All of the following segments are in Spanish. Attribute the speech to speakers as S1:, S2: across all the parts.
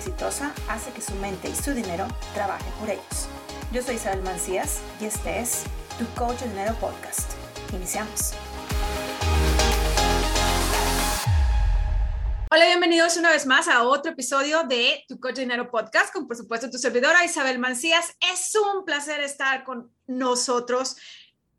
S1: exitosa hace que su mente y su dinero trabajen por ellos. Yo soy Isabel Mancías y este es Tu Coach de Dinero Podcast. Iniciamos. Hola, bienvenidos una vez más a otro episodio de Tu Coach Dinero Podcast con, por supuesto, tu servidora Isabel Mancías. Es un placer estar con nosotros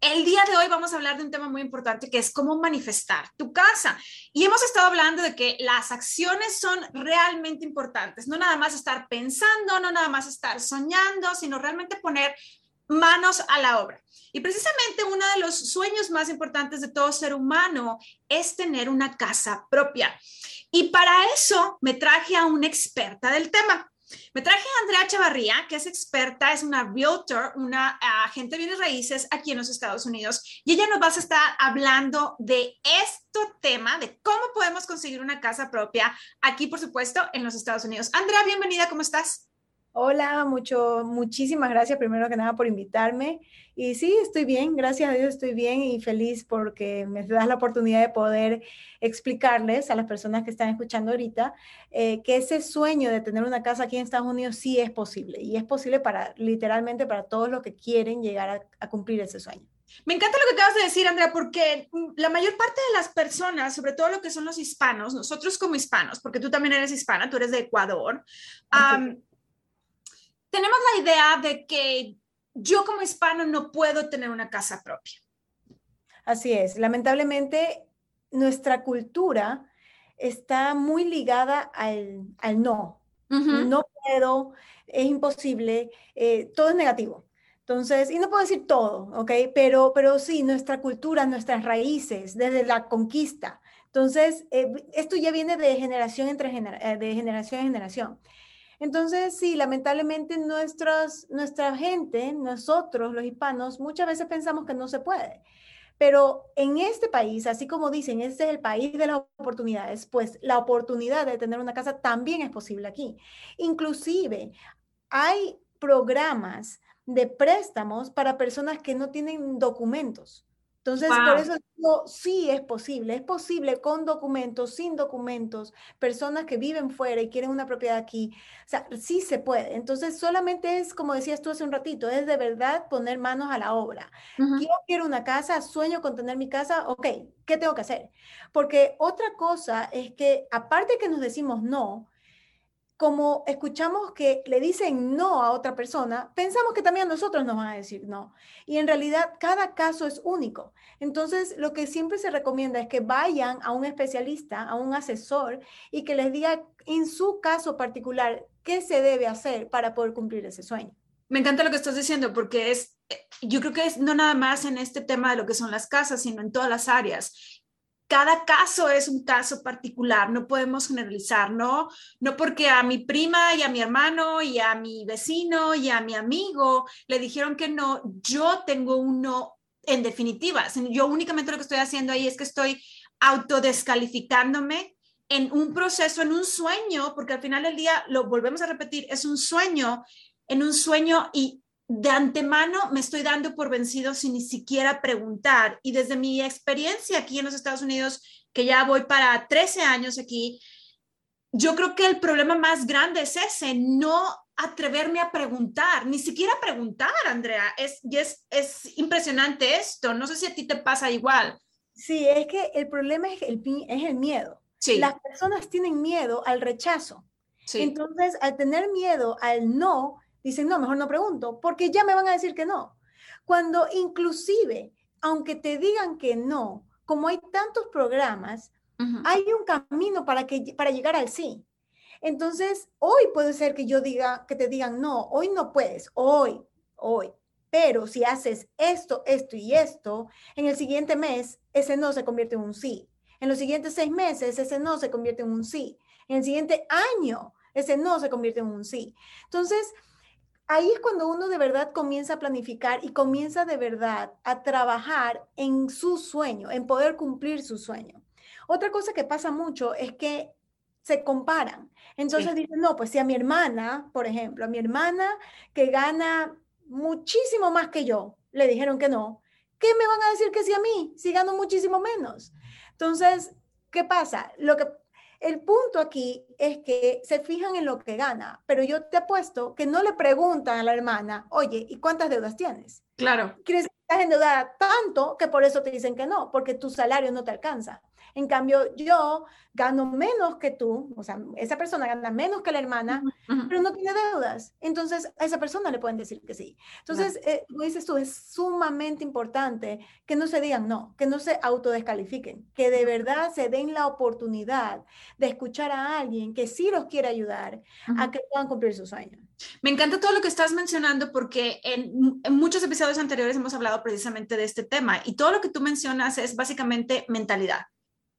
S1: el día de hoy vamos a hablar de un tema muy importante que es cómo manifestar tu casa. Y hemos estado hablando de que las acciones son realmente importantes, no nada más estar pensando, no nada más estar soñando, sino realmente poner manos a la obra. Y precisamente uno de los sueños más importantes de todo ser humano es tener una casa propia. Y para eso me traje a una experta del tema. Me traje a Andrea Chavarría, que es experta, es una realtor, una agente de bienes raíces aquí en los Estados Unidos, y ella nos va a estar hablando de este tema, de cómo podemos conseguir una casa propia aquí, por supuesto, en los Estados Unidos. Andrea, bienvenida, ¿cómo estás?
S2: Hola, mucho, muchísimas gracias primero que nada por invitarme. Y sí, estoy bien, gracias a Dios estoy bien y feliz porque me das la oportunidad de poder explicarles a las personas que están escuchando ahorita eh, que ese sueño de tener una casa aquí en Estados Unidos sí es posible y es posible para literalmente para todos los que quieren llegar a, cumplir ese sueño.
S1: Me encanta lo que acabas de decir, Andrea, porque la mayor parte de las personas, sobre todo lo que son los hispanos, nosotros como hispanos, porque tú también eres hispana, tú eres de Ecuador, tenemos la idea de que yo como hispano no puedo tener una casa propia.
S2: Así es, lamentablemente nuestra cultura está muy ligada al, no. No puedo, es imposible, eh, todo es negativo. Entonces, y no puedo decir todo, ¿ok? Pero, pero sí, nuestra cultura, nuestras raíces, desde la conquista. Entonces, eh, esto ya viene de generación entre eh, de generación en generación. Entonces, sí, lamentablemente nuestros, nuestra gente, nosotros los hispanos, muchas veces pensamos que no se puede. Pero en este país, así como dicen, este es el país de las oportunidades, pues la oportunidad de tener una casa también es posible aquí. Inclusive, hay programas de préstamos para personas que no tienen documentos. Entonces, por eso digo, sí es posible, es posible con documentos, sin documentos, personas que viven fuera y quieren una propiedad aquí, o sea, sí se puede. Entonces, solamente es, como decías tú hace un ratito, es de verdad poner manos a la obra. Yo quiero una casa, sueño con tener mi casa, ok, ¿qué tengo que hacer? Porque otra cosa es que, aparte que nos decimos no, como escuchamos que le dicen no a otra persona, pensamos que también a nosotros nos van a decir no. Y en realidad cada caso es único. Entonces, lo que siempre se recomienda es que vayan a un especialista, a un asesor, y que les diga en su caso particular qué se debe hacer para poder cumplir ese sueño.
S1: Me encanta lo que estás diciendo porque es, yo creo que es no nada más en este tema de lo que son las casas, sino en todas las áreas cada caso es un caso particular, no podemos generalizar, ¿no? No porque a mi prima y a mi hermano y a mi vecino y a mi amigo le dijeron que no, yo tengo uno en definitiva. Yo únicamente lo que estoy haciendo ahí es que estoy autodescalificándome en un proceso, en un sueño, porque al final del día, lo volvemos a repetir, es un sueño, en un sueño y de antemano me estoy dando por vencido sin ni siquiera preguntar. Y desde mi experiencia aquí en los Estados Unidos, que ya voy para 13 años aquí, yo creo que el problema más grande es ese, no atreverme a preguntar, ni siquiera preguntar, Andrea. Es, y es, es impresionante esto. No sé si a ti te pasa igual.
S2: Sí, es que el problema es el, es el miedo. Sí. Las personas tienen miedo al rechazo. Sí. Entonces, al tener miedo al no, dicen, no, mejor no pregunto, porque ya me van a decir que no. Cuando inclusive, aunque te digan que no, como hay tantos programas, hay un camino para, que, para llegar al sí. Entonces, hoy puede ser que yo diga, que te digan, no, hoy no puedes, hoy, hoy. Pero si haces esto, esto y esto, en el siguiente mes, ese no se convierte en un sí. En los siguientes seis meses, ese no se convierte en un sí. En el siguiente año, ese no se convierte en un sí. Entonces, ahí es cuando uno de verdad comienza a planificar y comienza de verdad a trabajar en su sueño, en poder cumplir su sueño. Otra cosa que pasa mucho es que se comparan. Entonces dicen, no, pues si a mi hermana, por ejemplo, a mi hermana que gana muchísimo más que yo, le dijeron que no, ¿qué me van a decir que sí a mí si gano muchísimo menos? Entonces, ¿qué pasa? Lo que el punto aquí es que se fijan en lo que gana, pero yo te apuesto que no le preguntan a la hermana, oye, ¿y cuántas deudas tienes?
S1: Claro.
S2: ¿Quieres que estás endeudada tanto que por eso te dicen que no? Porque tu salario no te alcanza. En cambio, yo gano menos que tú, o sea, esa persona gana menos que la hermana, pero no tiene deudas. Entonces, a esa persona le pueden decir que sí. Entonces, eh, como dices tú, es sumamente importante que no se digan no, que no se autodescalifiquen, que de verdad se den la oportunidad de escuchar a alguien que sí los quiere ayudar a que puedan cumplir sus sueños.
S1: Me encanta todo lo que estás mencionando porque en, en, muchos episodios anteriores hemos hablado precisamente de este tema y todo lo que tú mencionas es básicamente mentalidad.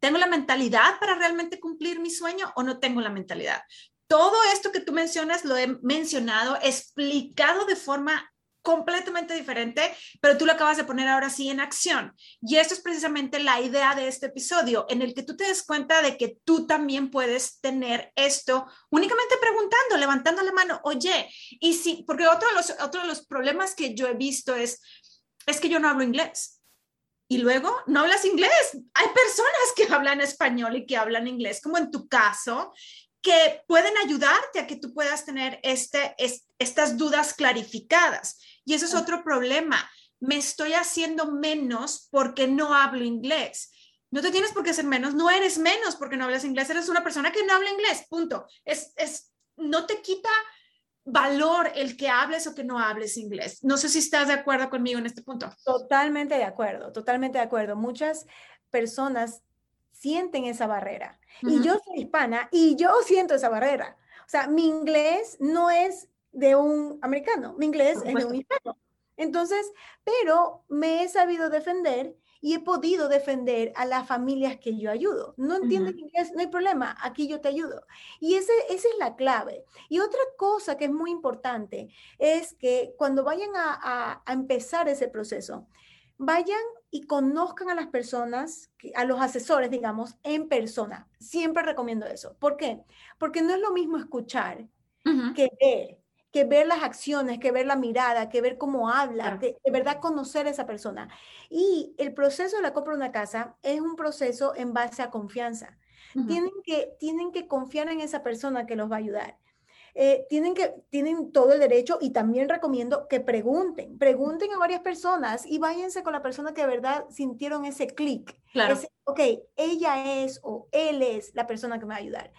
S1: ¿Tengo la mentalidad para realmente cumplir mi sueño o no tengo la mentalidad? Todo esto que tú mencionas lo he mencionado, explicado de forma completamente diferente, pero tú lo acabas de poner ahora sí en acción. Y esto es precisamente la idea de este episodio, en el que tú te des cuenta de que tú también puedes tener esto únicamente preguntando, levantando la mano, oye, y sí, porque otro de los, otro de los problemas que yo he visto es, es que yo no hablo inglés. Y luego, no hablas inglés. Hay personas que hablan español y que hablan inglés, como en tu caso, que pueden ayudarte a que tú puedas tener este, estas dudas clarificadas. Y eso es otro problema. Me estoy haciendo menos porque no hablo inglés. No te tienes por qué ser menos, no eres menos porque no hablas inglés, eres una persona que no habla inglés, punto. Es, es, no te quita valor el que hables o que no hables inglés. No sé si estás de acuerdo conmigo en este punto.
S2: Totalmente de acuerdo, totalmente de acuerdo. Muchas personas sienten esa barrera. Y yo soy hispana y yo siento esa barrera. O sea, mi inglés no es de un americano, mi inglés es de un hispano. Entonces, pero me he sabido defender y he podido defender a las familias que yo ayudo. No entienden inglés, no hay problema, aquí yo te ayudo. Y ese, esa es la clave. Y otra cosa que es muy importante es que cuando vayan a, empezar ese proceso, vayan y conozcan a las personas, a los asesores, digamos, en persona. Siempre recomiendo eso. ¿Por qué? Porque no es lo mismo escuchar que ver que ver las acciones, que ver la mirada, que ver cómo habla, que de verdad conocer a esa persona. Y el proceso de la compra de una casa es un proceso en base a confianza. tienen, que, tienen que confiar en esa persona que los va a ayudar. Eh, tienen, que, tienen todo el derecho y también recomiendo que pregunten, pregunten a varias personas y váyanse con la persona que de verdad sintieron ese clic.
S1: Claro.
S2: ok, ella es o él es la persona que me va a ayudar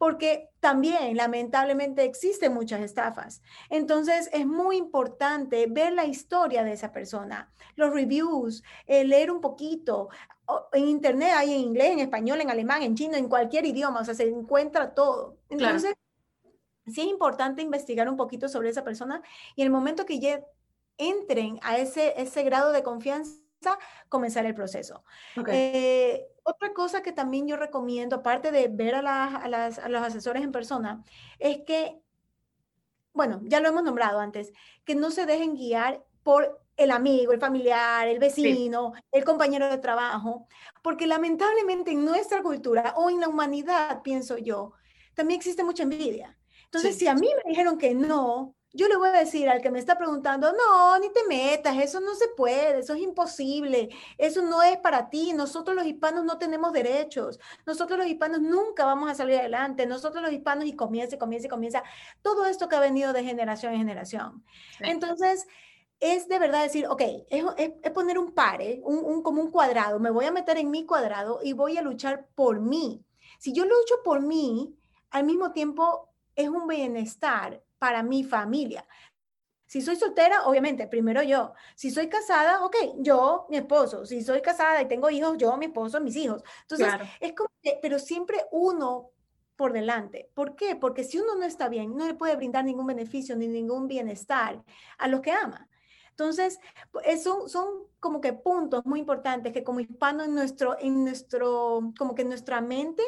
S2: porque también lamentablemente existen muchas estafas. Entonces es muy importante ver la historia de esa persona, los reviews, eh, leer un poquito. En internet hay en inglés, en español, en alemán, en chino, en cualquier idioma, o sea, se encuentra todo. Entonces, sí es importante investigar un poquito sobre esa persona y en el momento que ya entren a ese, ese grado de confianza, comenzar el proceso. Eh, otra cosa que también yo recomiendo, aparte de ver a, las, a, los asesores en persona, es que, bueno, ya lo hemos nombrado antes, que no se dejen guiar por el amigo, el familiar, el vecino, el compañero de trabajo, porque lamentablemente en nuestra cultura o en la humanidad, pienso yo, también existe mucha envidia. Entonces, si a mí me dijeron que no, yo le voy a decir al que me está preguntando, no, ni te metas, eso no se puede, eso es imposible, eso no es para ti, nosotros los hispanos no tenemos derechos, nosotros los hispanos nunca vamos a salir adelante, nosotros los hispanos y comienza, comienza, comienza, todo esto que ha venido de generación en generación. Entonces, es de verdad decir, ok, es, es, poner un pare, un, un, como un cuadrado, me voy a meter en mi cuadrado y voy a luchar por mí. Si yo lucho por mí, al mismo tiempo es un bienestar para mi familia. Si soy soltera, obviamente, primero yo. Si soy casada, ok, yo, mi esposo. Si soy casada y tengo hijos, yo, mi esposo, mis hijos. Entonces, es como, pero siempre uno por delante. ¿Por qué? Porque si uno no está bien, no le puede brindar ningún beneficio ni ningún bienestar a los que ama. Entonces, son, son como que puntos muy importantes que como hispano en nuestro, en nuestro, como que en nuestra mente,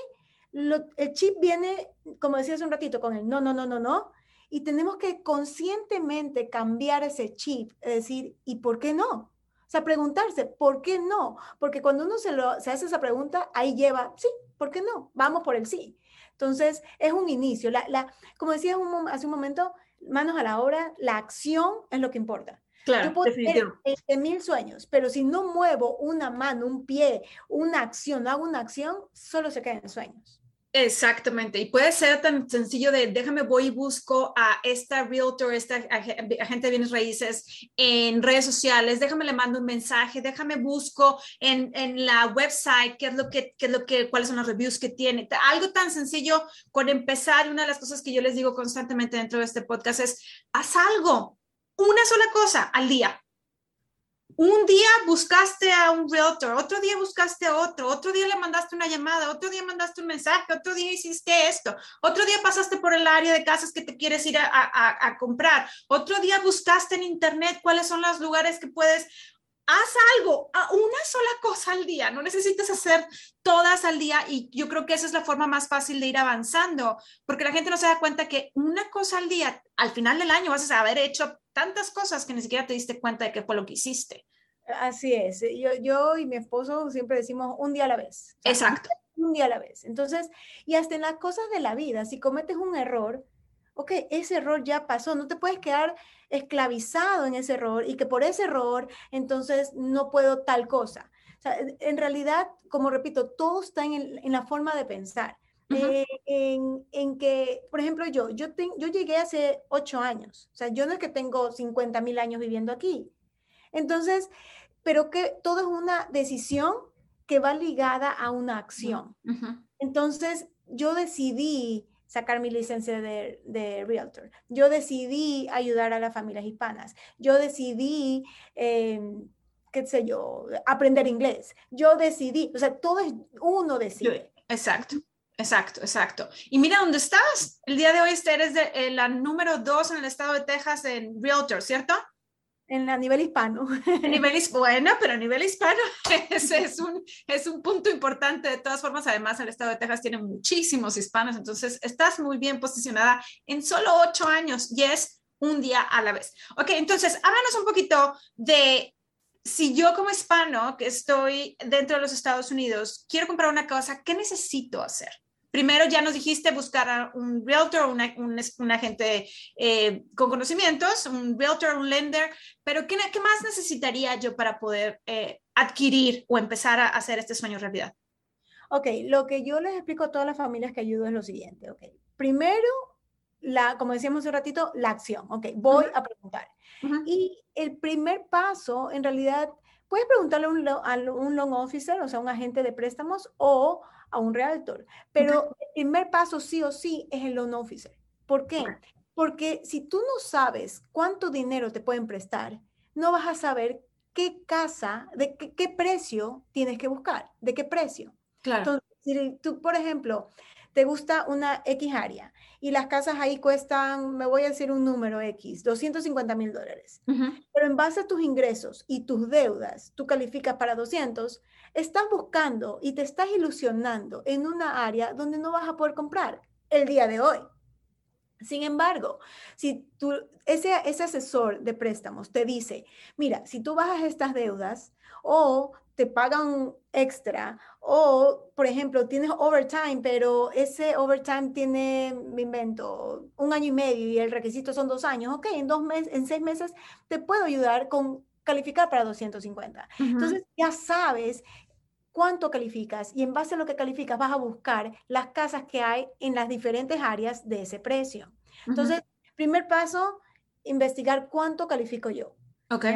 S2: el chip viene, como decía hace un ratito, con el no, no, no, no, no, y tenemos que conscientemente cambiar ese chip, es decir, ¿y por qué no? O sea, preguntarse, ¿por qué no? Porque cuando uno se, lo, se hace esa pregunta, ahí lleva, sí, ¿por qué no? Vamos por el sí. Entonces, es un inicio. La, la, como decía hace un momento, manos a la obra, la acción es lo que importa.
S1: Claro,
S2: Yo puedo tener mil sueños, pero si no muevo una mano, un pie, una acción, no hago una acción, solo se quedan sueños.
S1: Exactamente, y puede ser tan sencillo de déjame voy y busco a esta realtor, esta agente de bienes raíces en redes sociales, déjame le mando un mensaje, déjame busco en, en la website qué es lo que, qué es lo que, cuáles son los reviews que tiene. Algo tan sencillo con empezar, una de las cosas que yo les digo constantemente dentro de este podcast es, haz algo, una sola cosa al día un día buscaste a un realtor, otro día buscaste a otro, otro día le mandaste una llamada, otro día mandaste un mensaje, otro día hiciste esto, otro día pasaste por el área de casas que te quieres ir a, comprar, otro día buscaste en internet cuáles son los lugares que puedes haz algo, una sola cosa al día, no necesitas hacer todas al día y yo creo que esa es la forma más fácil de ir avanzando, porque la gente no se da cuenta que una cosa al día, al final del año vas a haber hecho tantas cosas que ni siquiera te diste cuenta de qué fue lo que hiciste.
S2: Así es, yo, yo y mi esposo siempre decimos un día a la vez.
S1: Exacto.
S2: Un día a la vez. Entonces, y hasta en las cosas de la vida, si cometes un error, ok, ese error ya pasó, no te puedes quedar esclavizado en ese error y que por ese error entonces no puedo tal cosa. O sea, en realidad, como repito, todo está en, en la forma de pensar. Eh, en, en, que, por ejemplo, yo, yo, yo llegué hace ocho años, o sea, yo no es que tengo 50 mil años viviendo aquí. Entonces, pero que todo es una decisión que va ligada a una acción. Entonces, yo decidí sacar mi licencia de, de, Realtor. Yo decidí ayudar a las familias hispanas. Yo decidí, em, qué sé yo, aprender inglés. Yo decidí, o sea, todo es uno decide.
S1: Exacto. Exacto, exacto. Y mira dónde estás. El día de hoy eres de, eh, la número dos en el estado de Texas en Realtor, ¿cierto?
S2: En a nivel hispano.
S1: A nivel bueno, pero a nivel hispano ese es un, es un punto importante. De todas formas, además, el estado de Texas tiene muchísimos hispanos, entonces estás muy bien posicionada en solo ocho años y es un día a la vez. Ok, entonces, háblanos un poquito de si yo como hispano que estoy dentro de los Estados Unidos quiero comprar una casa, ¿qué necesito hacer? Primero ya nos dijiste buscar a un realtor, una, un, un, agente eh, con conocimientos, un realtor, un lender, pero ¿qué, qué más necesitaría yo para poder eh, adquirir o empezar a hacer este sueño realidad?
S2: Ok, lo que yo les explico a todas las familias que ayudo es lo siguiente, ok. Primero, la, como decíamos hace un ratito, la acción, ok, voy a preguntar. Y el primer paso, en realidad, puedes preguntarle a un, a un loan officer, o sea, un agente de préstamos, o a un realtor. Pero el primer paso sí o sí es el loan officer. ¿Por qué? Porque si tú no sabes cuánto dinero te pueden prestar, no vas a saber qué casa, de qué, precio tienes que buscar, de qué precio.
S1: Claro.
S2: Entonces, si tú, por ejemplo, te gusta una X área y las casas ahí cuestan, me voy a decir un número X, 250 mil dólares. Pero en base a tus ingresos y tus deudas, tú calificas para 200, estás buscando y te estás ilusionando en una área donde no vas a poder comprar el día de hoy. Sin embargo, si tú, ese, ese asesor de préstamos te dice, mira, si tú bajas estas deudas o te pagan extra o, por ejemplo, tienes overtime, pero ese overtime tiene, me invento, un año y medio y el requisito son dos años, ok, en, dos meses, en seis meses te puedo ayudar con calificar para 250. Entonces ya sabes cuánto calificas y en base a lo que calificas vas a buscar las casas que hay en las diferentes áreas de ese precio. Entonces, primer paso, investigar cuánto califico yo.
S1: Ok.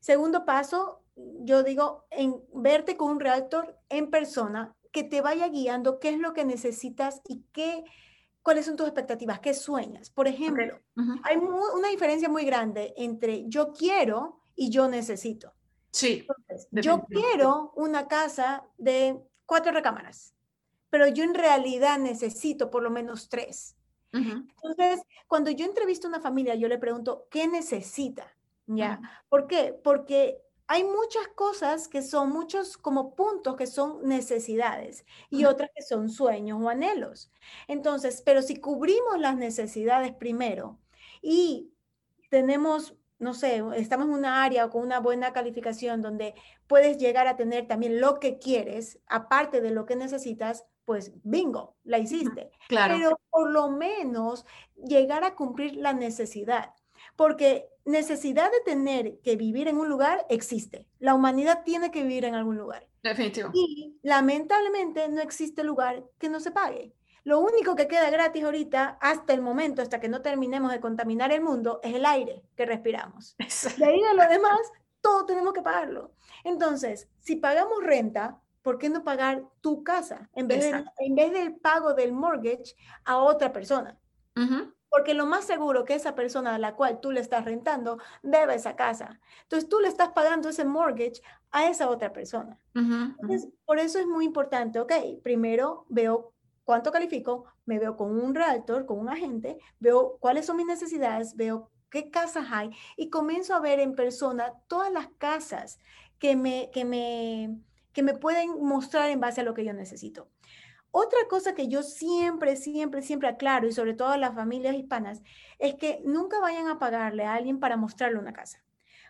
S2: Segundo paso, yo digo, en verte con un realtor en persona que te vaya guiando qué es lo que necesitas y qué, cuáles son tus expectativas, qué sueñas. Por ejemplo, hay una diferencia muy grande entre yo quiero y yo necesito.
S1: Sí.
S2: yo quiero una casa de cuatro recámaras, pero yo en realidad necesito por lo menos tres. Entonces, cuando yo entrevisto a una familia, yo le pregunto, ¿qué necesita? ¿Ya? ¿Por qué? Porque hay muchas cosas que son muchos como puntos que son necesidades y otras que son sueños o anhelos. Entonces, pero si cubrimos las necesidades primero y tenemos, no sé, estamos en una área con una buena calificación donde puedes llegar a tener también lo que quieres, aparte de lo que necesitas, pues bingo, la hiciste.
S1: Claro.
S2: Pero por lo menos llegar a cumplir la necesidad. Porque necesidad de tener que vivir en un lugar existe. La humanidad tiene que vivir en algún lugar.
S1: Definitivo.
S2: Y lamentablemente no existe lugar que no se pague. Lo único que queda gratis ahorita, hasta el momento, hasta que no terminemos de contaminar el mundo, es el aire que respiramos. De ahí a lo demás, todo tenemos que pagarlo. Entonces, si pagamos renta, ¿por qué no pagar tu casa en vez, en vez del pago del mortgage a otra persona? Porque lo más seguro que esa persona a la cual tú le estás rentando debe esa casa. Entonces tú le estás pagando ese mortgage a esa otra persona. Entonces, por eso es muy importante, ok, primero veo cuánto califico, me veo con un realtor, con un agente, veo cuáles son mis necesidades, veo qué casas hay y comienzo a ver en persona todas las casas que me, que me, que me pueden mostrar en base a lo que yo necesito. Otra cosa que yo siempre, siempre, siempre aclaro, y sobre todo a las familias hispanas, es que nunca vayan a pagarle a alguien para mostrarle una casa.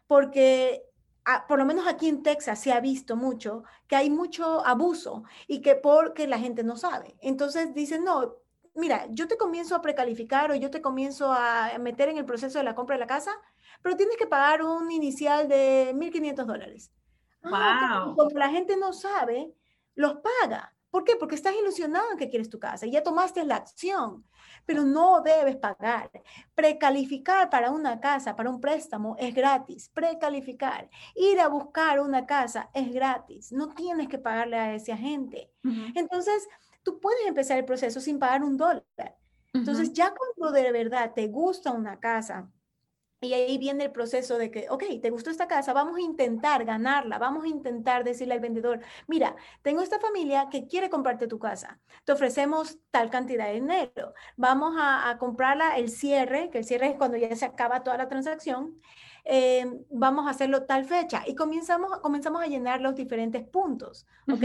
S2: Porque ah, por lo menos aquí en Texas se ha visto mucho que hay mucho abuso y que porque la gente no sabe. Entonces dicen, no, mira, yo te comienzo a precalificar o yo te comienzo a meter en el proceso de la compra de la casa, pero tienes que pagar un inicial de 1.500 dólares. Wow. Ah, como la gente no sabe, los paga. ¿Por qué? Porque estás ilusionado en que quieres tu casa y ya tomaste la acción, pero no debes pagar. Precalificar para una casa, para un préstamo, es gratis. Precalificar. Ir a buscar una casa es gratis. No tienes que pagarle a ese agente. Entonces, tú puedes empezar el proceso sin pagar un dólar. Entonces, ya cuando de verdad te gusta una casa, y ahí viene el proceso de que, ok, te gustó esta casa, vamos a intentar ganarla, vamos a intentar decirle al vendedor, mira, tengo esta familia que quiere comprarte tu casa, te ofrecemos tal cantidad de dinero, vamos a, comprarla el cierre, que el cierre es cuando ya se acaba toda la transacción, eh, vamos a hacerlo tal fecha y comenzamos, comenzamos a llenar los diferentes puntos, ¿ok?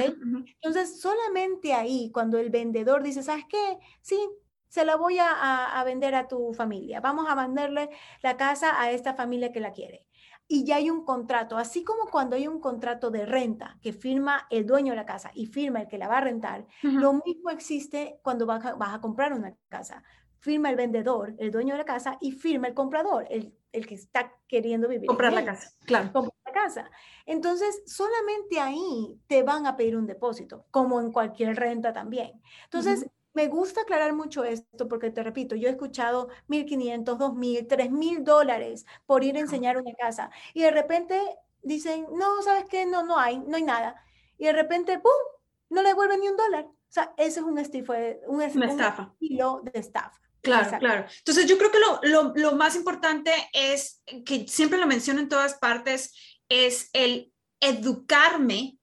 S2: Entonces, solamente ahí, cuando el vendedor dice, ¿sabes qué? Sí, se la voy a, vender a tu familia. Vamos a venderle la casa a esta familia que la quiere. Y ya hay un contrato, así como cuando hay un contrato de renta que firma el dueño de la casa y firma el que la va a rentar, lo mismo existe cuando vas a, comprar una casa. Firma el vendedor, el dueño de la casa, y firma el comprador, el, que está queriendo vivir.
S1: Comprar la casa, claro.
S2: Comprar la casa. Entonces, solamente ahí te van a pedir un depósito, como en cualquier renta también. Entonces, me gusta aclarar mucho esto porque te repito, yo he escuchado 1.500, 2.000, 3.000 dólares por ir a enseñar una casa y de repente dicen, no, ¿sabes qué? No, no hay, no hay nada. Y de repente, ¡pum! No le devuelven ni un dólar. O sea, ese es un, estifo, un,
S1: estafa.
S2: estilo de estafa.
S1: Claro, claro. Entonces yo creo que lo, lo, lo más importante es, que siempre lo menciono en todas partes, es el educarme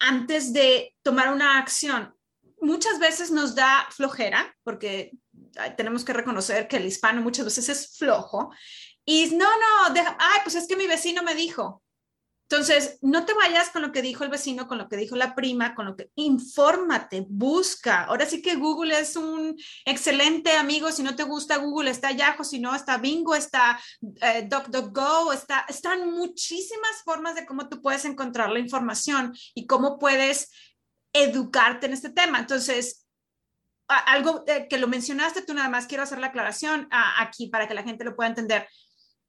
S1: antes de tomar una acción muchas veces nos da flojera, porque tenemos que reconocer que el hispano muchas veces es flojo. Y no, no, deja, ay, pues es que mi vecino me dijo. Entonces, no te vayas con lo que dijo el vecino, con lo que dijo la prima, con lo que infórmate, busca. Ahora sí que Google es un excelente amigo. Si no te gusta Google, está Yahoo, si no, está Bingo, está eh, DuckDuckGo, está, están muchísimas formas de cómo tú puedes encontrar la información y cómo puedes educarte en este tema. Entonces, algo eh, que lo mencionaste, tú nada más quiero hacer la aclaración aquí para que la gente lo pueda entender.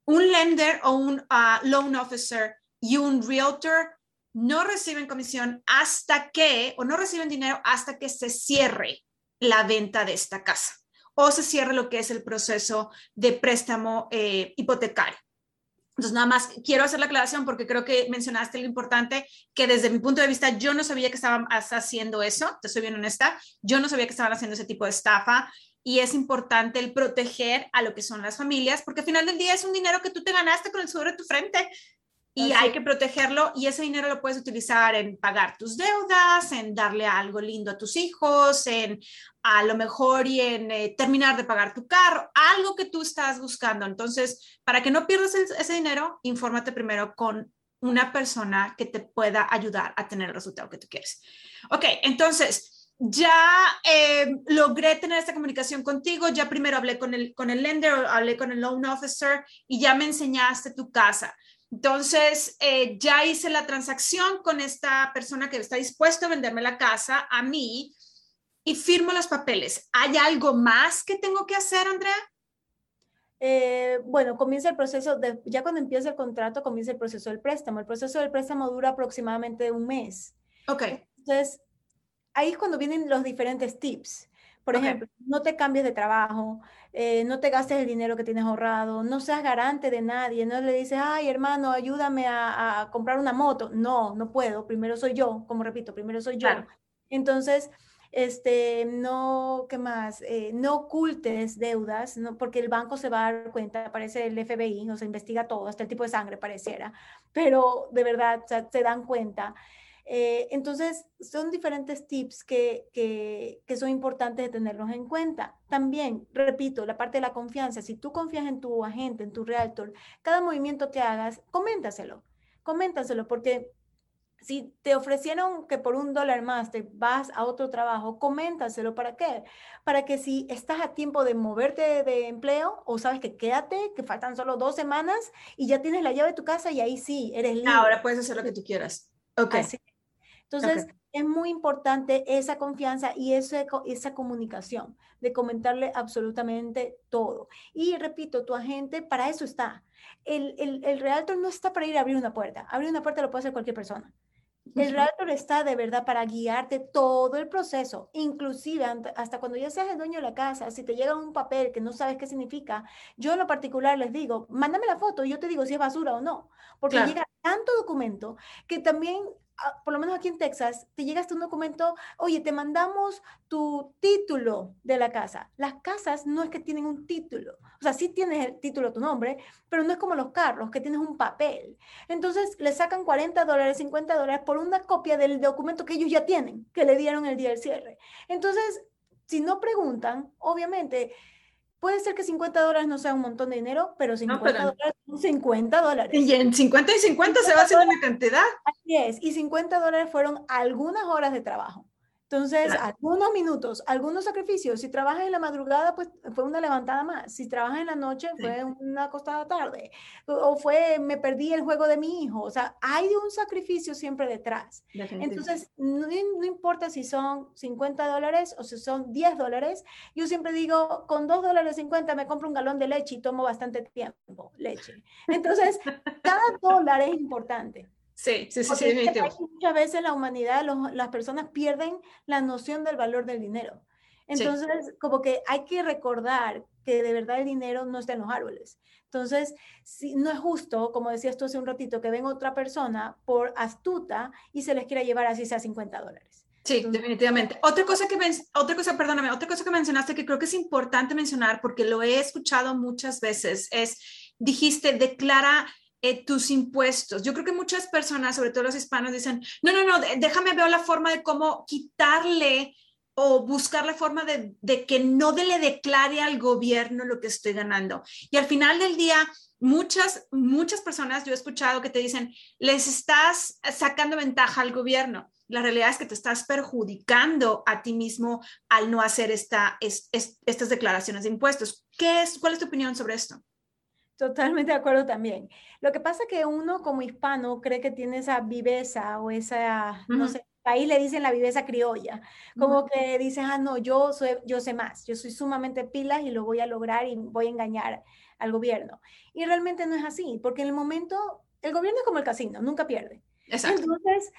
S1: Un lender o un ah, loan officer y un realtor no reciben comisión hasta que, o no reciben dinero hasta que se cierre la venta de esta casa o se cierre lo que es el proceso de préstamo eh, hipotecario. Entonces, nada más quiero hacer la aclaración porque creo que mencionaste lo importante, que desde mi punto de vista yo no sabía que estaban haciendo eso, te soy bien honesta, yo no sabía que estaban haciendo ese tipo de estafa y es importante el proteger a lo que son las familias, porque al final del día es un dinero que tú te ganaste con el sudor de tu frente y hay que protegerlo y ese dinero lo puedes utilizar en pagar tus deudas, en darle algo lindo a tus hijos, en a lo mejor y en eh, terminar de pagar tu carro, algo que tú estás buscando. Entonces, para que no pierdas ese dinero, infórmate primero con una persona que te pueda ayudar a tener el resultado que tú quieres. Ok, entonces, ya eh, logré tener esta comunicación contigo, ya primero hablé con el, con el lender, hablé con el loan officer y ya me enseñaste tu casa. Entonces, eh, ya hice la transacción con esta persona que está dispuesto a venderme la casa a mí y firmo los papeles. ¿Hay algo más que tengo que hacer, Andrea?
S2: Eh, bueno, comienza el proceso, de, ya cuando empieza el contrato, comienza el proceso del préstamo. El proceso del préstamo dura aproximadamente un mes.
S1: Ok.
S2: Entonces, ahí es cuando vienen los diferentes tips. Por ejemplo, no te cambies de trabajo, eh, no te gastes el dinero que tienes ahorrado, no seas garante de nadie, no le dices, ay hermano, ayúdame a, comprar una moto. No, no puedo, primero soy yo, como repito, primero soy yo. Entonces, este, no, ¿qué más? Eh, no ocultes deudas, ¿no? porque el banco se va a dar cuenta, aparece el FBI, o sea, investiga todo, hasta el tipo de sangre pareciera, pero de verdad se dan cuenta. Eh, entonces, son diferentes tips que, que, que, son importantes de tenerlos en cuenta. También, repito, la parte de la confianza. Si tú confías en tu agente, en tu realtor, cada movimiento que hagas, coméntaselo. Coméntaselo porque si te ofrecieron que por un dólar más te vas a otro trabajo, coméntaselo. ¿Para qué? Para que si estás a tiempo de moverte de empleo o sabes que quédate, que faltan solo dos semanas y ya tienes la llave de tu casa y ahí sí, eres libre.
S1: Ahora puedes hacer lo que tú quieras. Ok.
S2: Entonces, es muy importante esa confianza y ese, esa comunicación de comentarle absolutamente todo. Y repito, tu agente para eso está. El, el, el realtor no está para ir a abrir una puerta. Abrir una puerta lo puede hacer cualquier persona. El realtor está de verdad para guiarte todo el proceso, inclusive hasta cuando ya seas el dueño de la casa, si te llega un papel que no sabes qué significa, yo en lo particular les digo, mándame la foto y yo te digo si es basura o no, porque llega tanto documento que también por lo menos aquí en Texas, te llega hasta un documento, oye, te mandamos tu título de la casa. Las casas no es que tienen un título, o sea, sí tienes el título, tu nombre, pero no es como los carros, que tienes un papel. Entonces, le sacan 40 dólares, 50 dólares por una copia del documento que ellos ya tienen, que le dieron el día del cierre. Entonces, si no preguntan, obviamente, Puede ser que 50 dólares no sea un montón de dinero, pero 50 dólares son 50 dólares.
S1: Y en 50 y 50 se va haciendo una cantidad.
S2: Así es, y 50 dólares fueron algunas horas de trabajo. Entonces, algunos minutos, algunos sacrificios. Si trabajas en la madrugada, pues fue una levantada más. Si trabajas en la noche, fue una acostada tarde. O fue, me perdí el juego de mi hijo. O sea, hay un sacrificio siempre detrás. Entonces, no, no, importa si son 50 dólares o si son 10 dólares. Yo siempre digo, con 2 dólares 50 me compro un galón de leche y tomo bastante tiempo leche. Entonces, cada dólar es importante.
S1: Sí, sí, sí, sí
S2: Muchas veces la humanidad, las personas pierden la noción del valor del dinero. Entonces, como que hay que recordar que de verdad el dinero no está en los árboles. Entonces, si, no es justo, como decías tú hace un ratito, que venga otra persona por astuta y se les quiera llevar así sea 50 dólares.
S1: Sí, definitivamente. Otra cosa que otra cosa, perdóname, otra cosa que mencionaste que creo que es importante mencionar porque lo he escuchado muchas veces es dijiste declara eh, tus impuestos. Yo creo que muchas personas, sobre todo los hispanos, dicen, no, no, no, déjame ver la forma de cómo quitarle o buscar la forma de, de que no le declare al gobierno lo que estoy ganando. Y al final del día, muchas, muchas personas, yo he escuchado que te dicen, les estás sacando ventaja al gobierno. La realidad es que te estás perjudicando a ti mismo al no hacer esta, estas declaraciones de impuestos. ¿Qué es, ¿Cuál es tu opinión sobre esto?
S2: Totalmente de acuerdo también. Lo que pasa es que uno como hispano cree que tiene esa viveza o esa, no sé, ahí le dicen la viveza criolla, como que dices, ah, no, yo, soy, yo sé más, yo soy sumamente pilas y lo voy a lograr y voy a engañar al gobierno. Y realmente no es así, porque en el momento, el gobierno es como el casino, nunca pierde. Exacto. Entonces,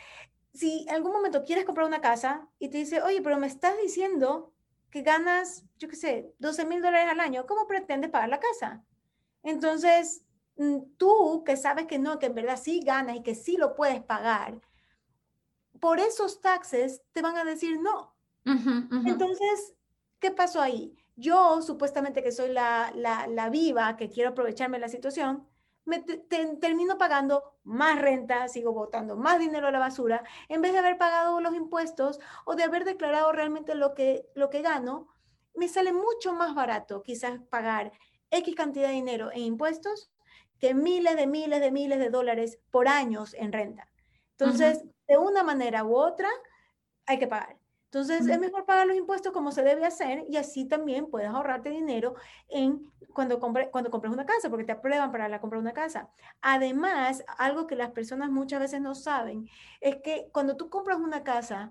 S2: si en algún momento quieres comprar una casa y te dice, oye, pero me estás diciendo que ganas, yo qué sé, 12 mil dólares al año, ¿cómo pretendes pagar la casa? Entonces, mm, tú que sabes que no, que en verdad sí ganas y que sí lo puedes pagar, por esos taxes te van a decir no. Entonces, ¿qué pasó ahí? Yo, supuestamente que soy la, la, viva, que quiero aprovecharme de la situación, me termino pagando más renta, sigo botando más dinero a la basura, en vez de haber pagado los impuestos o de haber declarado realmente lo que, lo que gano, me sale mucho más barato quizás pagar X cantidad de dinero en impuestos que miles de miles de miles de dólares por años en renta. Entonces, de una manera u otra, hay que pagar. Entonces, es mejor pagar los impuestos como se debe hacer y así también puedes ahorrarte dinero en cuando, compre, cuando compres una casa, porque te aprueban para la compra de una casa. Además, algo que las personas muchas veces no saben es que cuando tú compras una casa,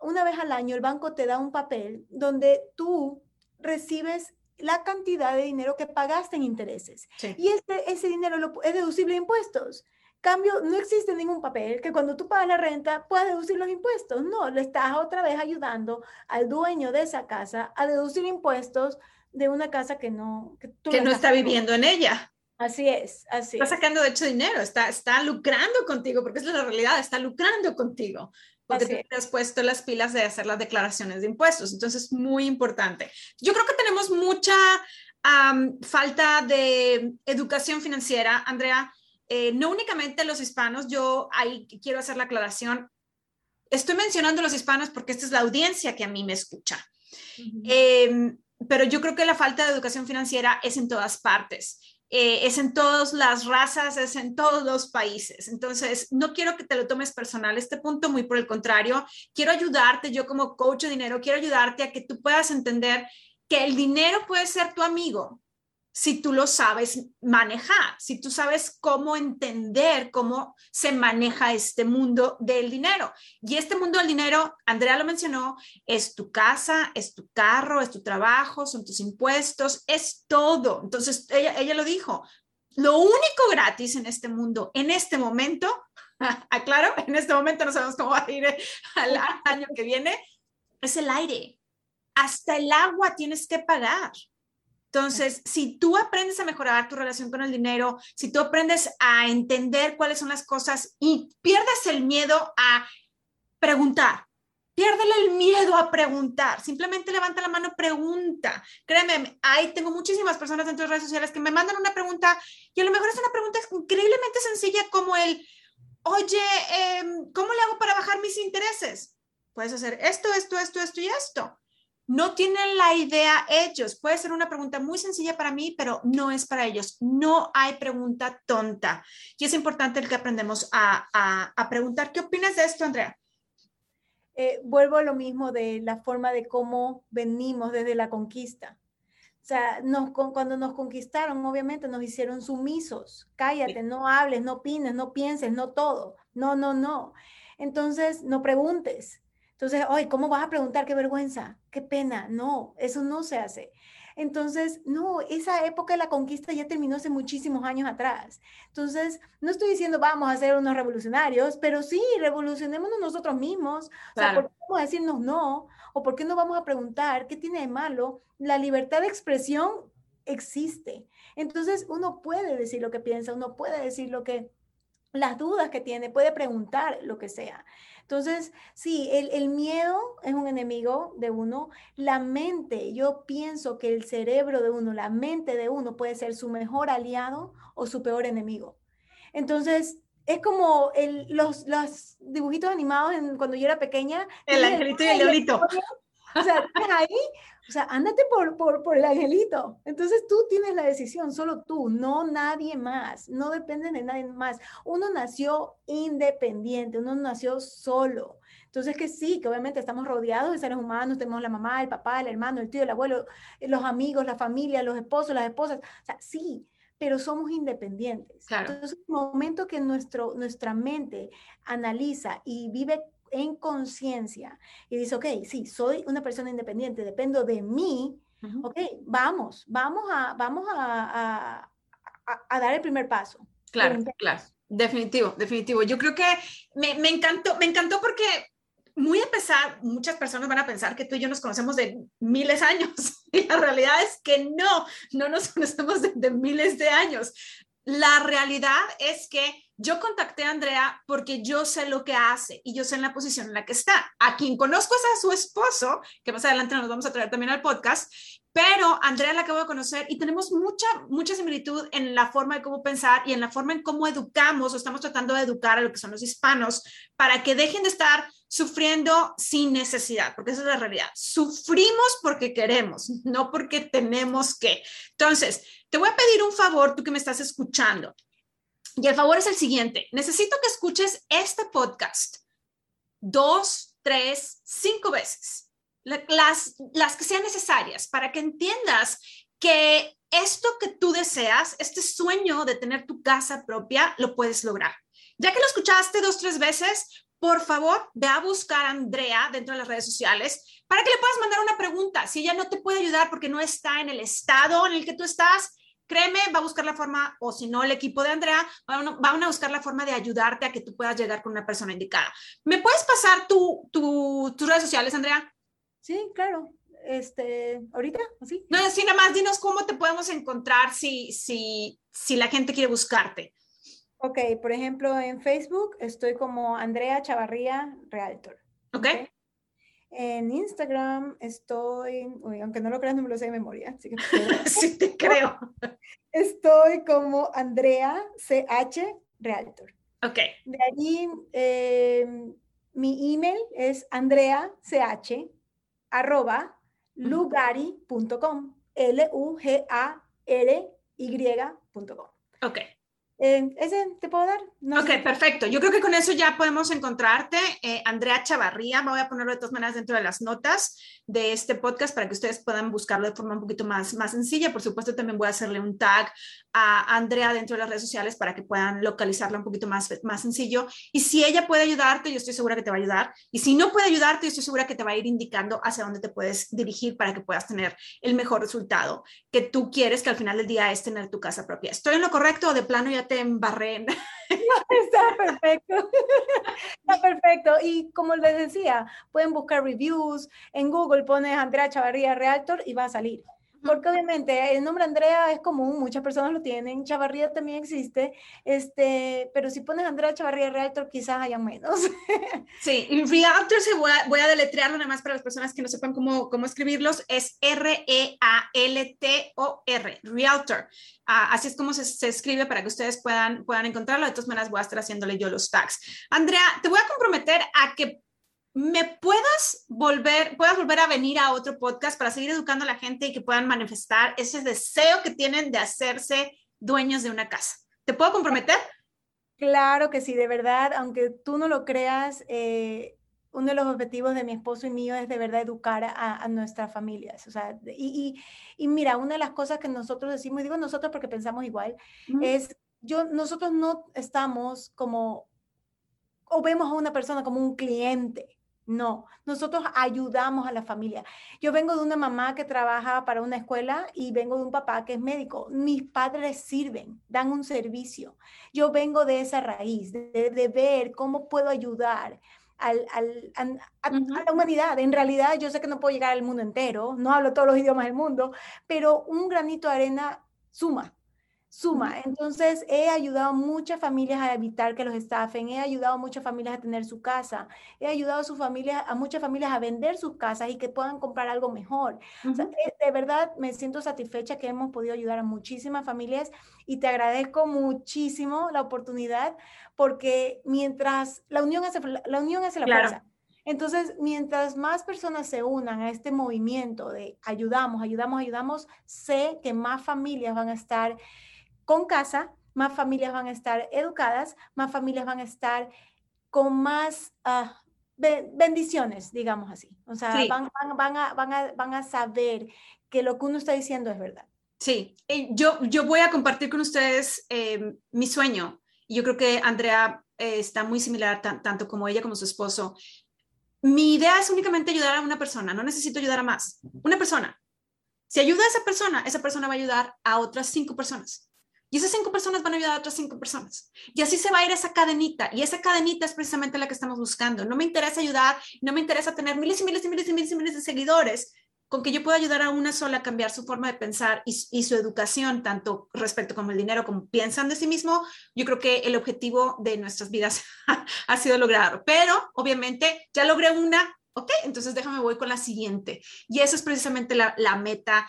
S2: una vez al año el banco te da un papel donde tú recibes la cantidad de dinero que pagaste en intereses. Y ese, ese dinero lo, es deducible de impuestos. Cambio, no existe ningún papel que cuando tú pagas la renta puedas deducir los impuestos. No, le estás otra vez ayudando al dueño de esa casa a deducir impuestos de una casa que no,
S1: que, no está viviendo en ella.
S2: Así es, así.
S1: Está sacando de hecho dinero, está, está lucrando contigo, porque es la realidad, está lucrando contigo, porque tú te has puesto las pilas de hacer las declaraciones de impuestos. Entonces, muy importante. Yo creo que tenemos mucha falta de educación financiera, Andrea. Eh, no únicamente los hispanos, yo ahí quiero hacer la aclaración. Estoy mencionando los hispanos porque esta es la audiencia que a mí me escucha. Em, pero yo creo que la falta de educación financiera es en todas partes. Eh, es en todas las razas, es en todos los países. Entonces, no quiero que te lo tomes personal este punto, muy por el contrario, quiero ayudarte, yo como coach de dinero, quiero ayudarte a que tú puedas entender que el dinero puede ser tu amigo si tú lo sabes manejar, si tú sabes cómo entender cómo se maneja este mundo del dinero. Y este mundo del dinero, Andrea lo mencionó, es tu casa, es tu carro, es tu trabajo, son tus impuestos, es todo. Entonces, ella, ella lo dijo, lo único gratis en este mundo, en este momento, aclaro, en este momento no sabemos cómo va a ir al año que viene, es el aire hasta el agua tienes que pagar. Entonces, si tú aprendes a mejorar tu relación con el dinero, si tú aprendes a entender cuáles son las cosas y pierdes el miedo a preguntar, piérdele el miedo a preguntar, simplemente levanta la mano, pregunta. Créeme, ahí tengo muchísimas personas dentro de redes sociales que me mandan una pregunta y a lo mejor es una pregunta increíblemente sencilla como el, oye, em, ¿cómo le hago para bajar mis intereses? Puedes hacer esto, esto, esto, esto y esto no tienen la idea ellos. Puede ser una pregunta muy sencilla para mí, pero no es para ellos. No hay pregunta tonta. Y es importante el que aprendemos a, preguntar. ¿Qué opinas de esto, Andrea?
S2: Eh, vuelvo a lo mismo de la forma de cómo venimos desde la conquista. O sea, nos, cuando nos conquistaron, obviamente nos hicieron sumisos. Cállate, no hables, no opines, no pienses, no todo. No, no, no. Entonces, no preguntes. Entonces, ay, ¿cómo vas a preguntar? Qué vergüenza, qué pena. No, eso no se hace. Entonces, no, esa época de la conquista ya terminó hace muchísimos años atrás. Entonces, no estoy diciendo vamos a ser unos revolucionarios, pero sí, revolucionémonos nosotros mismos. O sea, ¿por qué vamos a decirnos no? ¿O por qué no vamos a preguntar qué tiene de malo? La libertad de expresión existe. Entonces, uno puede decir lo que piensa, uno puede decir lo que, las dudas que tiene, puede preguntar lo que sea. Entonces, sí, el, miedo es un enemigo de uno. La mente, yo pienso que el cerebro de uno, la mente de uno puede ser su mejor aliado o su peor enemigo. Entonces, es como los, los dibujitos animados en, cuando yo era pequeña.
S1: El angelito y el diablito.
S2: O sea, ahí, o sea, ándate por, por, por, el angelito. Entonces tú tienes la decisión, solo tú, no nadie más, no depende de nadie más. Uno nació independiente, uno nació solo. Entonces que sí, que obviamente estamos rodeados de seres humanos, tenemos la mamá, el papá, el hermano, el tío, el abuelo, los amigos, la familia, los esposos, las esposas. O sea, sí, pero somos independientes. Claro. Entonces, el momento que nuestro, nuestra mente analiza y vive en conciencia y dice, ok, sí, soy una persona independiente, dependo de mí, ok, vamos, vamos a, vamos a, a, dar el primer paso.
S1: Claro, claro, definitivo, definitivo. Yo creo que me, me, encantó, me encantó porque muy a pesar, muchas personas van a pensar que tú y yo nos conocemos de miles de años y la realidad es que no, no nos conocemos de miles de años. La realidad es que yo contacté a Andrea porque yo sé lo que hace y yo sé en la posición en la que está. A quien conozco es a su esposo, que más adelante nos vamos a traer también al podcast, pero Andrea la acabo de conocer y tenemos mucha, mucha similitud en la forma de cómo pensar y en la forma en cómo educamos o estamos tratando de educar a lo que son los hispanos para que dejen de estar sufriendo sin necesidad, porque esa es la realidad. Sufrimos porque queremos, no porque tenemos que. Entonces, te voy a pedir un favor, tú que me estás escuchando. Y el favor es el siguiente, necesito que escuches este podcast dos, tres, cinco veces, las, las que sean necesarias para que entiendas que esto que tú deseas, este sueño de tener tu casa propia, lo puedes lograr. Ya que lo escuchaste dos, tres veces, por favor, ve a buscar a Andrea dentro de las redes sociales para que le puedas mandar una pregunta. Si ella no te puede ayudar porque no está en el estado en el que tú estás, créeme, va a buscar la forma, o si no, el equipo de Andrea, van a, buscar la forma de ayudarte a que tú puedas llegar con una persona indicada. ¿Me puedes pasar tu, tus redes sociales, Andrea?
S2: Sí, claro. Este, ahorita, así.
S1: No, así nada más, dinos cómo te podemos encontrar si, si, si la gente quiere buscarte.
S2: Ok, por ejemplo, en Facebook estoy como Andrea Chavarría Realtor.
S1: Ok.
S2: En Instagram estoy, aunque no lo creas, no me lo sé de memoria. Así que
S1: sí, te creo.
S2: Estoy como Andrea CH Realtor.
S1: Ok.
S2: De allí, em, mi email es andreach arroba lugari.com. L-U-G-A-R-Y.com.
S1: Ok.
S2: Eh, ¿Ese te puedo dar?
S1: ok, perfecto. Yo creo que con eso ya podemos encontrarte. Eh, Andrea Chavarría, voy a ponerlo de todas maneras dentro de las notas de este podcast para que ustedes puedan buscarlo de forma un poquito más, más sencilla. Por supuesto, también voy a hacerle un tag a Andrea dentro de las redes sociales para que puedan localizarla un poquito más, más sencillo. Y si ella puede ayudarte, yo estoy segura que te va a ayudar. Y si no puede ayudarte, yo estoy segura que te va a ir indicando hacia dónde te puedes dirigir para que puedas tener el mejor resultado que tú quieres, que al final del día es tener tu casa propia. ¿Estoy en lo correcto o de plano ya te embarré.
S2: está perfecto. Está perfecto. Y como les decía, pueden buscar reviews. En Google pones Andrea Chavarría Realtor y va a salir. Porque obviamente el nombre Andrea es común, muchas personas lo tienen, Chavarría también existe, este, pero si pones Andrea Chavarría Realtor quizás haya menos.
S1: Sí, Realtor se voy a, voy a deletrearlo nada más para las personas que no sepan cómo, cómo escribirlos, es R-E-A-L-T-O-R, Realtor. Ah, así es como se, se, escribe para que ustedes puedan, puedan encontrarlo. De todas maneras voy a estar haciéndole yo los tags. Andrea, te voy a comprometer a que me puedas volver, puedas volver a venir a otro podcast para seguir educando a la gente y que puedan manifestar ese deseo que tienen de hacerse dueños de una casa. ¿Te puedo comprometer?
S2: Claro que sí, de verdad, aunque tú no lo creas, eh, uno de los objetivos de mi esposo y mío es de verdad educar a, nuestras familias. O sea, y, y, mira, una de las cosas que nosotros decimos, y digo nosotros porque pensamos igual, es, yo, nosotros no estamos como, o vemos a una persona como un cliente. No, nosotros ayudamos a la familia. Yo vengo de una mamá que trabaja para una escuela y vengo de un papá que es médico. Mis padres sirven, dan un servicio. Yo vengo de esa raíz, de, ver cómo puedo ayudar al, a, la humanidad. En realidad, yo sé que no puedo llegar al mundo entero, no hablo todos los idiomas del mundo, pero un granito de arena suma suma. Entonces, he ayudado a muchas familias a evitar que los estafen, he ayudado a muchas familias a tener su casa, he ayudado a, sus familias, a muchas familias a vender sus casas y que puedan comprar algo mejor. Eh, de verdad, me siento satisfecha que hemos podido ayudar a muchísimas familias y te agradezco muchísimo la oportunidad porque mientras la unión hace la, unión hace la fuerza. Entonces, mientras más personas se unan a este movimiento de ayudamos, ayudamos, ayudamos, sé que más familias van a estar con casa, más familias van a estar educadas, más familias van a estar con más ah, bendiciones, digamos así. O sea, van, a, van, a, saber que lo que uno está diciendo es verdad.
S1: Sí, yo, yo voy a compartir con ustedes em, mi sueño. Yo creo que Andrea eh, está muy similar, tanto como ella como su esposo. Mi idea es únicamente ayudar a una persona, no necesito ayudar a más. Una persona. Si ayuda a esa persona, esa persona va a ayudar a otras cinco personas. Y esas cinco personas van a ayudar a otras cinco personas. Y así se va a ir esa cadenita. Y esa cadenita es precisamente la que estamos buscando. No me interesa ayudar, no me interesa tener miles y miles y miles y miles y miles de seguidores. Con que yo pueda ayudar a una sola a cambiar su forma de pensar y, su educación, tanto respecto como el dinero, como piensan de sí mismo, yo creo que el objetivo de nuestras vidas ha sido logrado. Pero, obviamente, ya logré una, ok, entonces déjame voy con la siguiente. Y esa es precisamente la, la meta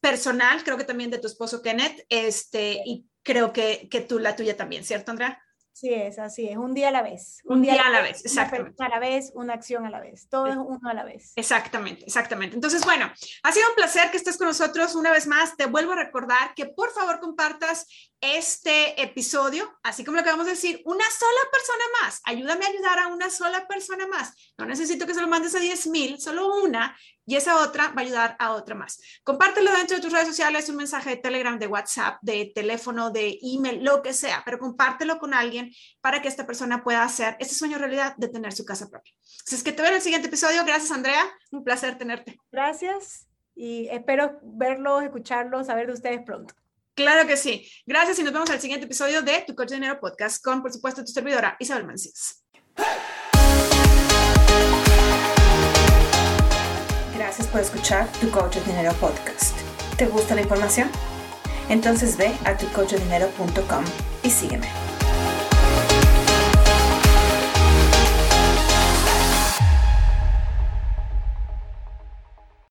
S1: personal, creo que también de tu esposo Kenneth, este, y creo que, que tú la tuya también, ¿cierto, Andrea?
S2: Sí, es, así es, un día a la vez.
S1: Un, día, a la vez, exactamente.
S2: Una a la vez, una acción a la vez, todo es uno a la vez.
S1: Exactamente, exactamente. Entonces, bueno, ha sido un placer que estés con nosotros una vez más. Te vuelvo a recordar que por favor compartas este episodio, así como lo que vamos a decir, una sola persona más. Ayúdame a ayudar a una sola persona más. No necesito que se lo mandes a 10 mil, solo una, y esa otra va a ayudar a otra más. Compártelo dentro de tus redes sociales, un mensaje de Telegram, de WhatsApp, de teléfono, de email, lo que sea, pero compártelo con alguien para que esta persona pueda hacer ese sueño realidad de tener su casa propia. Así es que te veo en el siguiente episodio. Gracias, Andrea. Un placer tenerte.
S2: Gracias y espero verlos, escucharlos, saber de ustedes pronto.
S3: Claro que sí. Gracias y nos vemos al siguiente episodio de Tu Coach de Dinero Podcast con, por supuesto, tu servidora Isabel Mancías.
S1: Gracias por escuchar Tu Coach Dinero Podcast. ¿Te gusta la información? Entonces ve a tucoachdinero.com y sígueme.